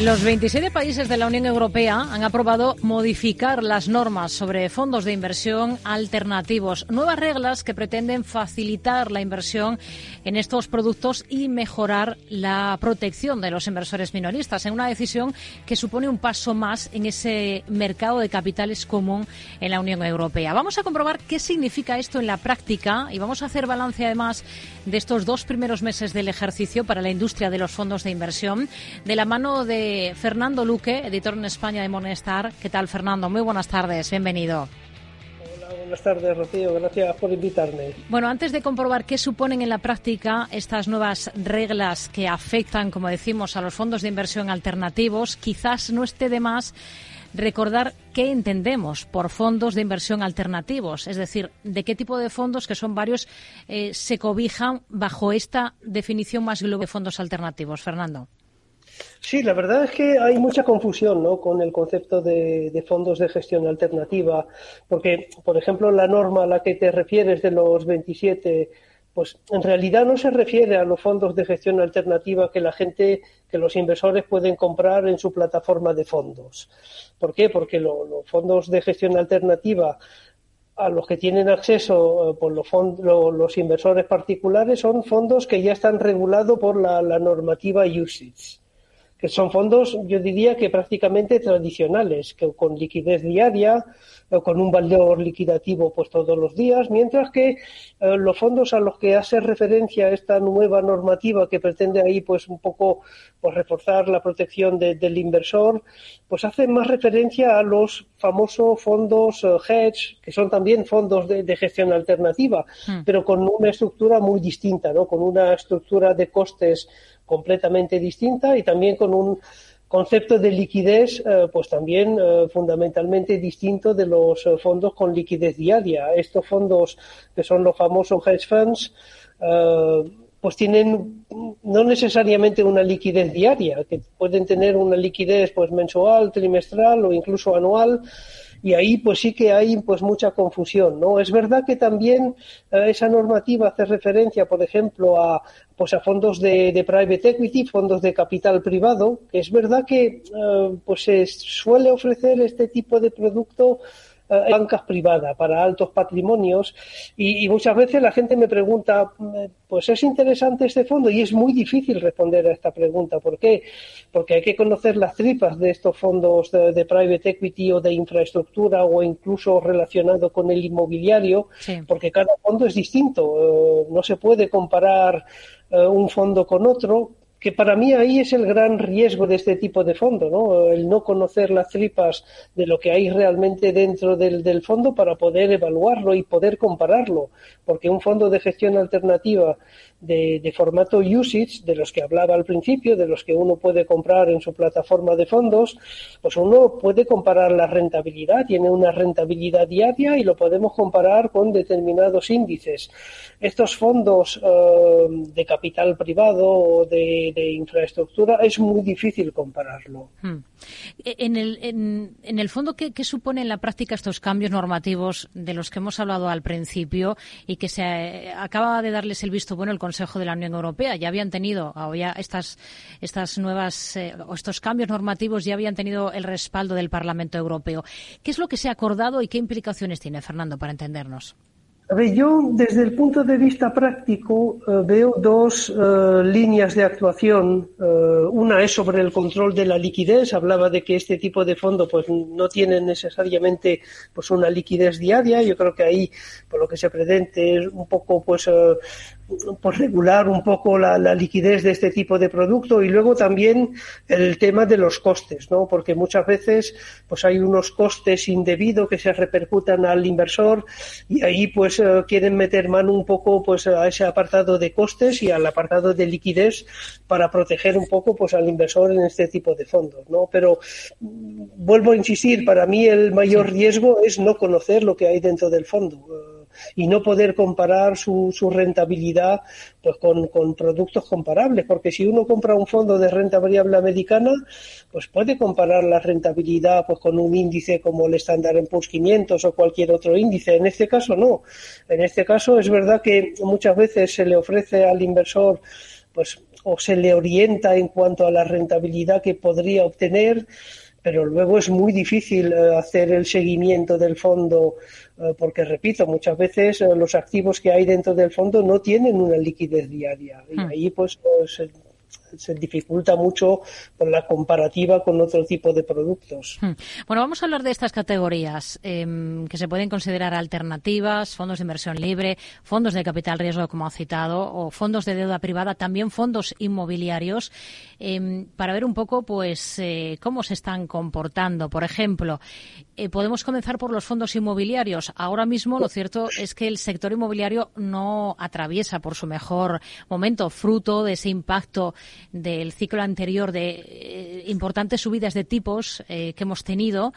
Los 27 países de la Unión Europea han aprobado modificar las normas sobre fondos de inversión alternativos, nuevas reglas que pretenden facilitar la inversión en estos productos y mejorar la protección de los inversores minoristas, en una decisión que supone un paso más en ese mercado de capitales común en la Unión Europea. Vamos a comprobar qué significa esto en la práctica y vamos a hacer balance además de estos dos primeros meses del ejercicio para la industria de los fondos de inversión de la mano de Fernando Luque, editor en España de Monestar. ¿Qué tal, Fernando? Muy buenas tardes, bienvenido. Hola, buenas tardes, Rocío. Gracias por invitarme. Bueno, antes de comprobar qué suponen en la práctica estas nuevas reglas que afectan, como decimos, a los fondos de inversión alternativos, quizás no esté de más recordar qué entendemos por fondos de inversión alternativos, es decir, de qué tipo de fondos, que son varios, eh, se cobijan bajo esta definición más global de fondos alternativos. Fernando. Sí, la verdad es que hay mucha confusión ¿no? con el concepto de, fondos de gestión alternativa, porque, por ejemplo, la norma a la que te refieres de los 27, pues en realidad no se refiere a los fondos de gestión alternativa que la gente, que los inversores pueden comprar en su plataforma de fondos. ¿Por qué? Porque los fondos de gestión alternativa a los que tienen acceso eh, por los, los inversores particulares son fondos que ya están regulados por la, la normativa USITS que son fondos, yo diría que prácticamente tradicionales, que con liquidez diaria, o con un valor liquidativo pues todos los días, mientras que eh, los fondos a los que hace referencia esta nueva normativa que pretende ahí pues un poco pues reforzar la protección del inversor, pues hacen más referencia a los famosos fondos eh, hedge, que son también fondos de, gestión alternativa, hmm. pero con una estructura muy distinta, ¿no? Con una estructura de costes completamente distinta y también con un concepto de liquidez eh, pues también eh, fundamentalmente distinto de los eh, fondos con liquidez diaria. Estos fondos que son los famosos hedge funds pues tienen no necesariamente una liquidez diaria, que pueden tener una liquidez pues mensual, trimestral o incluso anual y ahí pues sí que hay pues mucha confusión, ¿no? Es verdad que también esa normativa hace referencia, por ejemplo, a pues a fondos de, de, private equity, fondos de capital privado, que es verdad que eh, pues se suele ofrecer este tipo de producto bancas privadas para altos patrimonios y, muchas veces la gente me pregunta, mm, pues es interesante este fondo y es muy difícil responder a esta pregunta. ¿Por qué? Porque hay que conocer las tripas de estos fondos de, private equity o de infraestructura o incluso relacionado con el inmobiliario, porque cada fondo es distinto. Eh, no se puede comparar eh, un fondo con otro que para mí ahí es el gran riesgo de este tipo de fondo, ¿no? El no conocer las tripas de lo que hay realmente dentro del, del fondo para poder evaluarlo y poder compararlo, porque un fondo de gestión alternativa de, formato usage, de los que hablaba al principio, de los que uno puede comprar en su plataforma de fondos, pues uno puede comparar la rentabilidad, tiene una rentabilidad diaria y lo podemos comparar con determinados índices. Estos fondos eh, de capital privado o de, infraestructura es muy difícil compararlo. Hmm. E, en el, en, el fondo, ¿qué, ¿qué, supone en la práctica estos cambios normativos de los que hemos hablado al principio y que se eh, acaba de darles el visto bueno el Consejo de la Unión Europea? Ya habían tenido, o ya estas, estas nuevas, eh, estos cambios normativos ya habían tenido el respaldo del Parlamento Europeo. ¿Qué es lo que se ha acordado y qué implicaciones tiene, Fernando, para entendernos? A ver, yo desde el punto de vista práctico eh, veo dos eh, líneas de actuación. Eh, una es sobre el control de la liquidez. Hablaba de que este tipo de fondo pues no tiene necesariamente pues una liquidez diaria. Yo creo que ahí por lo que se pretende es un poco pues pues regular un poco la, liquidez de este tipo de producto y luego también el tema de los costes, ¿no? Porque muchas veces pues hay unos costes indebidos que se repercutan al inversor y ahí pues eh, quieren meter mano un poco pues a ese apartado de costes y al apartado de liquidez para proteger un poco pues al inversor en este tipo de fondos, ¿no? Pero mm, vuelvo a insistir, para mí el mayor riesgo es no conocer lo que hay dentro del fondo y no poder comparar su, su rentabilidad pues con, productos comparables, porque si uno compra un fondo de renta variable americana, pues puede comparar la rentabilidad pues con un índice como el Standard Poor's 500 o cualquier otro índice. En este caso no. En este caso es verdad que muchas veces se le ofrece al inversor pues o se le orienta en cuanto a la rentabilidad que podría obtener, pero luego es muy difícil eh, hacer el seguimiento del fondo eh, porque, repito, muchas veces eh, los activos que hay dentro del fondo no tienen una liquidez diaria y hmm. ahí pues, pues se dificulta mucho con la comparativa con otro tipo de productos. Hmm. Bueno, vamos a hablar de estas categorías em, que se pueden considerar alternativas, fondos de inversión libre, fondos de capital riesgo, como ha citado, o fondos de deuda privada, también fondos inmobiliarios, em, para ver un poco, pues, eh, cómo se están comportando. Por ejemplo, eh, podemos comenzar por los fondos inmobiliarios. Ahora mismo, lo cierto es que el sector inmobiliario no atraviesa por su mejor momento, fruto de ese impacto del ciclo anterior de eh, importantes subidas de tipos eh, que hemos tenido.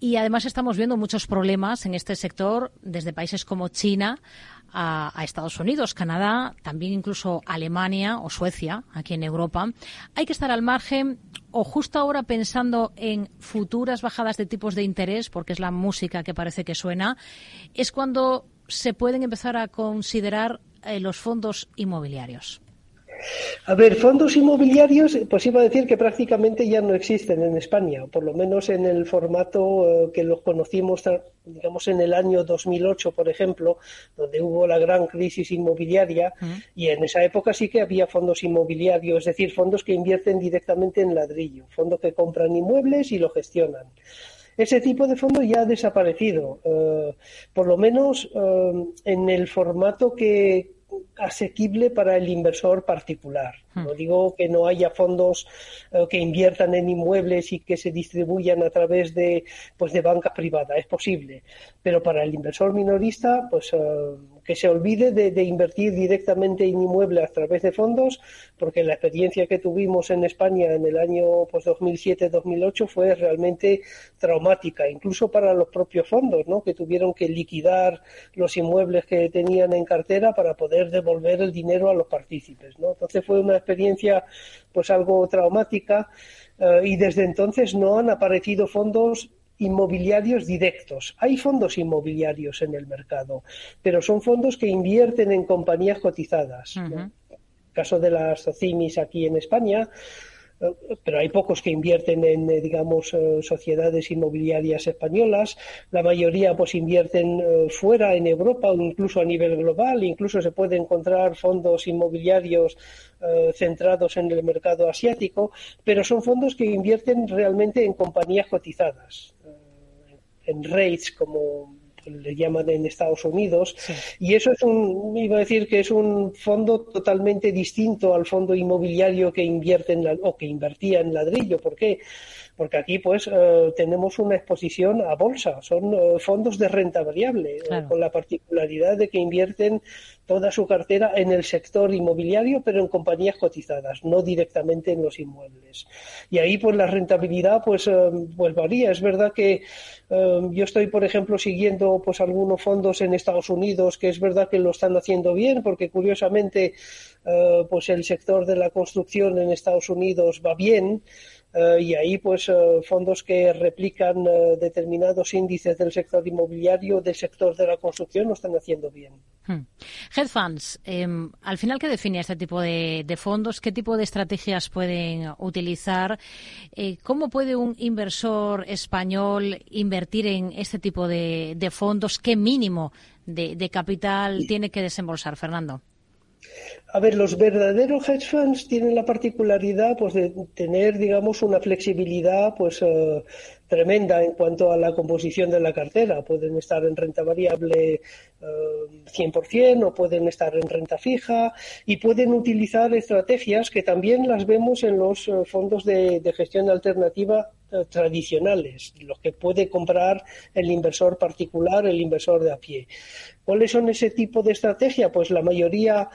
Y además estamos viendo muchos problemas en este sector desde países como China a, Estados Unidos, Canadá, también incluso Alemania o Suecia, aquí en Europa. Hay que estar al margen o justo ahora pensando en futuras bajadas de tipos de interés, porque es la música que parece que suena, es cuando se pueden empezar a considerar eh, los fondos inmobiliarios. A ver, fondos inmobiliarios, pues iba a decir que prácticamente ya no existen en España, por lo menos en el formato eh, que los conocimos, digamos, en el año 2008, por ejemplo, donde hubo la gran crisis inmobiliaria, y en esa época sí que había fondos inmobiliarios, es decir, fondos que invierten directamente en ladrillo, fondos que compran inmuebles y lo gestionan. Ese tipo de fondo ya ha desaparecido, eh, por lo menos eh, en el formato que, asequible para el inversor particular. Hmm. No digo que no haya fondos eh, que inviertan en inmuebles y que se distribuyan a través de, pues, de banca privada, es posible, pero para el inversor minorista, pues eh, que se olvide de, invertir directamente en inmuebles a través de fondos, porque la experiencia que tuvimos en España en el año pues, 2007-2008 fue realmente traumática, incluso para los propios fondos, ¿no? que tuvieron que liquidar los inmuebles que tenían en cartera para poder devolver el dinero a los partícipes. ¿no? Entonces fue una experiencia pues algo traumática eh, y desde entonces no han aparecido fondos inmobiliarios directos. Hay fondos inmobiliarios en el mercado, pero son fondos que invierten en compañías cotizadas. el caso de las CIMIS aquí en España, pero hay pocos que invierten en, eh, digamos, eh, sociedades inmobiliarias españolas. La mayoría, pues, invierten fuera, en Europa o incluso a nivel global. Incluso se puede encontrar fondos inmobiliarios centrados en el mercado asiático, pero son fondos que invierten realmente en compañías cotizadas en rates, como le llaman en Estados Unidos, y eso es un, iba a decir que es un fondo totalmente distinto al fondo inmobiliario que invierte en o que invertía en ladrillo. ¿Por qué? Porque aquí pues eh, tenemos una exposición a bolsa, son eh, fondos de renta variable, eh, con la particularidad de que invierten toda su cartera en el sector inmobiliario, pero en compañías cotizadas, no directamente en los inmuebles. Y ahí pues la rentabilidad pues, pues varía. Es verdad que yo estoy, por ejemplo, siguiendo pues algunos fondos en Estados Unidos que es verdad que lo están haciendo bien, porque curiosamente pues el sector de la construcción en Estados Unidos va bien. Eh, y ahí pues eh, fondos que replican eh, determinados índices del sector inmobiliario, del sector de la construcción, lo están haciendo bien. Hmm. Hedge funds, em, al final, ¿qué define este tipo de, fondos? ¿Qué tipo de estrategias pueden utilizar? ¿Cómo puede un inversor español invertir en este tipo de, fondos? ¿Qué mínimo de capital tiene que desembolsar, Fernando? A ver, los verdaderos hedge funds tienen la particularidad pues, de tener, digamos, una flexibilidad pues, eh, tremenda en cuanto a la composición de la cartera. Pueden estar en renta variable 100% eh, o pueden estar en renta fija y pueden utilizar estrategias que también las vemos en los eh, fondos de, gestión alternativa tradicionales, los que puede comprar el inversor particular, el inversor de a pie. ¿Cuáles son ese tipo de estrategia? Pues la mayoría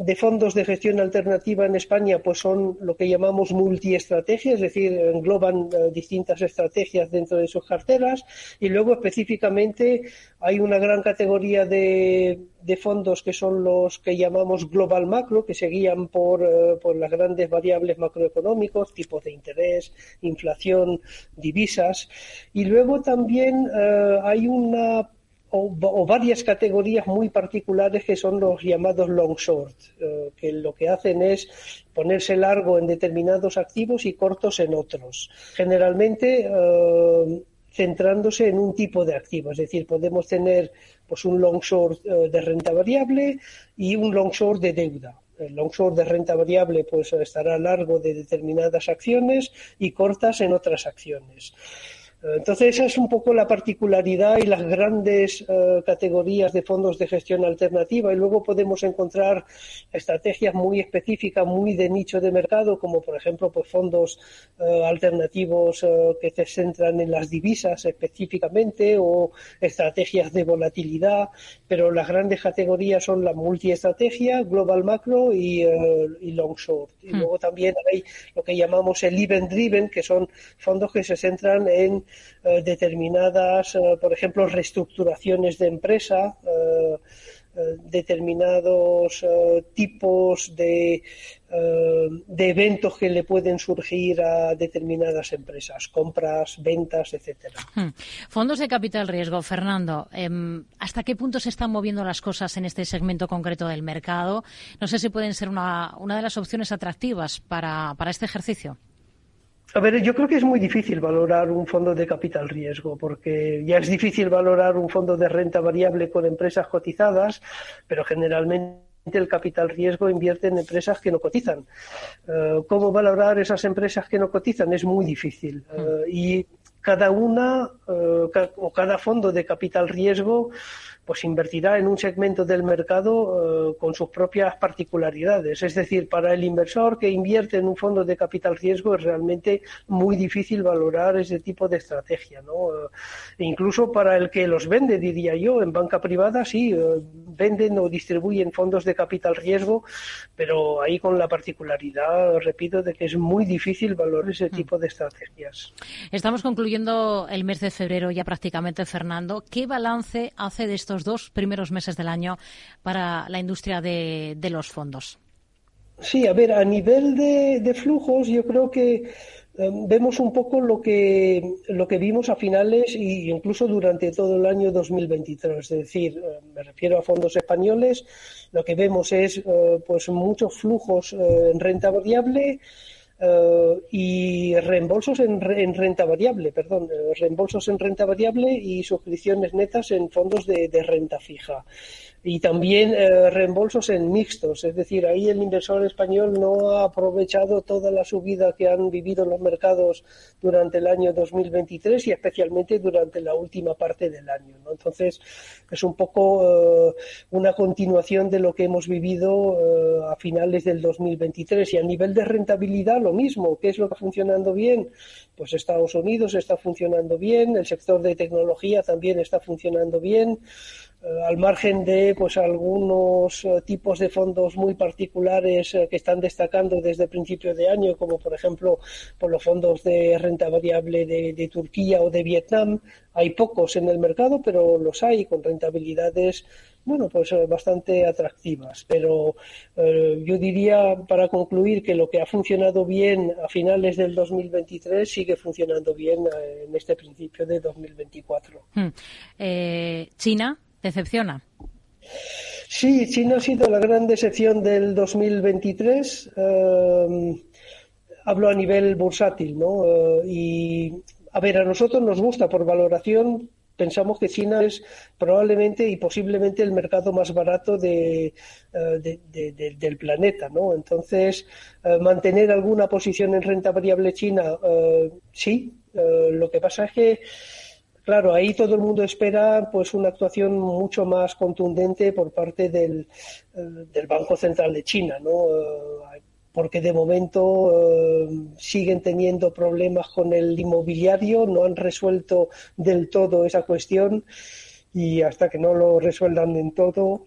de fondos de gestión alternativa en España pues son lo que llamamos multiestrategias, es decir, engloban eh, distintas estrategias dentro de sus carteras. Y luego específicamente hay una gran categoría de, fondos que son los que llamamos global macro, que se guían por, eh, por las grandes variables macroeconómicos, tipos de interés, inflación, divisas. Y luego también eh, hay una o, varias categorías muy particulares que son los llamados long short, eh, que lo que hacen es ponerse largo en determinados activos y cortos en otros. Generalmente eh, centrándose en un tipo de activo, es decir, podemos tener pues un long short eh, de renta variable y un long short de deuda. El long short de renta variable pues estará largo de determinadas acciones y cortas en otras acciones. Entonces, esa es un poco la particularidad y las grandes eh, categorías de fondos de gestión alternativa. Y luego podemos encontrar estrategias muy específicas, muy de nicho de mercado, como por ejemplo pues, fondos eh, alternativos eh, que se centran en las divisas específicamente o estrategias de volatilidad. Pero las grandes categorías son la multiestrategia, global macro y, long short. Y hmm. luego también hay lo que llamamos el event driven, que son fondos que se centran en eh, determinadas, eh, por ejemplo, reestructuraciones de empresa, eh, determinados tipos de, de eventos que le pueden surgir a determinadas empresas, compras, ventas, etcétera. Hmm. Fondos de capital riesgo, Fernando, em, ¿hasta qué punto se están moviendo las cosas en este segmento concreto del mercado? No sé si pueden ser una, una de las opciones atractivas para, para este ejercicio. A ver, yo creo que es muy difícil valorar un fondo de capital riesgo, porque ya es difícil valorar un fondo de renta variable con empresas cotizadas, pero generalmente el capital riesgo invierte en empresas que no cotizan. Eh, ¿Cómo valorar esas empresas que no cotizan? Es muy difícil. Eh, y cada una eh, o cada fondo de capital riesgo pues invertirá en un segmento del mercado eh, con sus propias particularidades. Es decir, para el inversor que invierte en un fondo de capital riesgo es realmente muy difícil valorar ese tipo de estrategia. ¿no? E incluso para el que los vende, diría yo, en banca privada, sí, eh, venden o distribuyen fondos de capital riesgo, pero ahí con la particularidad, repito, de que es muy difícil valorar ese mm. tipo de estrategias. Estamos concluyendo el mes de febrero ya prácticamente, Fernando. ¿Qué balance hace de estos dos primeros meses del año para la industria de, los fondos? Sí, a ver, a nivel de, flujos, yo creo que em, vemos un poco lo que, lo que vimos a finales e incluso durante todo el año 2023. Es decir, em, me refiero a fondos españoles, lo que vemos es eh, pues muchos flujos eh, en renta variable eh, y reembolsos en, renta variable, perdón, eh, reembolsos en renta variable y suscripciones netas en fondos de renta fija y también eh, reembolsos en mixtos, es decir, ahí el inversor español no ha aprovechado toda la subida que han vivido los mercados durante el año 2023 y especialmente durante la última parte del año. Entonces, es un poco eh, una continuación de lo que hemos vivido eh, a finales del 2023 y a nivel de rentabilidad lo mismo. ¿Qué es lo que está funcionando bien? Pues Estados Unidos está funcionando bien, el sector de tecnología también está funcionando bien. Eh, al margen de pues algunos eh, tipos de fondos muy particulares eh, que están destacando desde principio de año, como por ejemplo por los fondos de renta variable de, Turquía o de Vietnam. Hay pocos en el mercado, pero los hay con rentabilidades bueno, pues bastante atractivas. Pero yo diría, para concluir, que lo que ha funcionado bien a finales del 2023 sigue funcionando bien en este principio de 2024. Hmm. China ¿Decepciona? Sí, China ha sido la gran decepción del 2023. Eh, hablo a nivel bursátil, ¿no? Eh, y, a ver, a nosotros nos gusta por valoración. Pensamos que China es probablemente y posiblemente el mercado más barato de, eh, del planeta, ¿no? Entonces, mantener alguna posición en renta variable china, sí. lo que pasa es que Claro, ahí todo el mundo espera pues una actuación mucho más contundente por parte del, eh, Banco Central de China, ¿no? Eh, porque de momento eh, siguen teniendo problemas con el inmobiliario, no han resuelto del todo esa cuestión y hasta que no lo resuelvan en todo,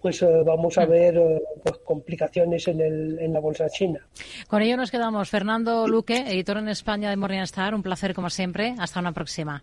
pues eh, vamos a mm. ver eh, pues, complicaciones en, el, en la bolsa china. Con ello nos quedamos. Fernando Luque, editor en España de Morningstar, un placer como siempre. Hasta una próxima.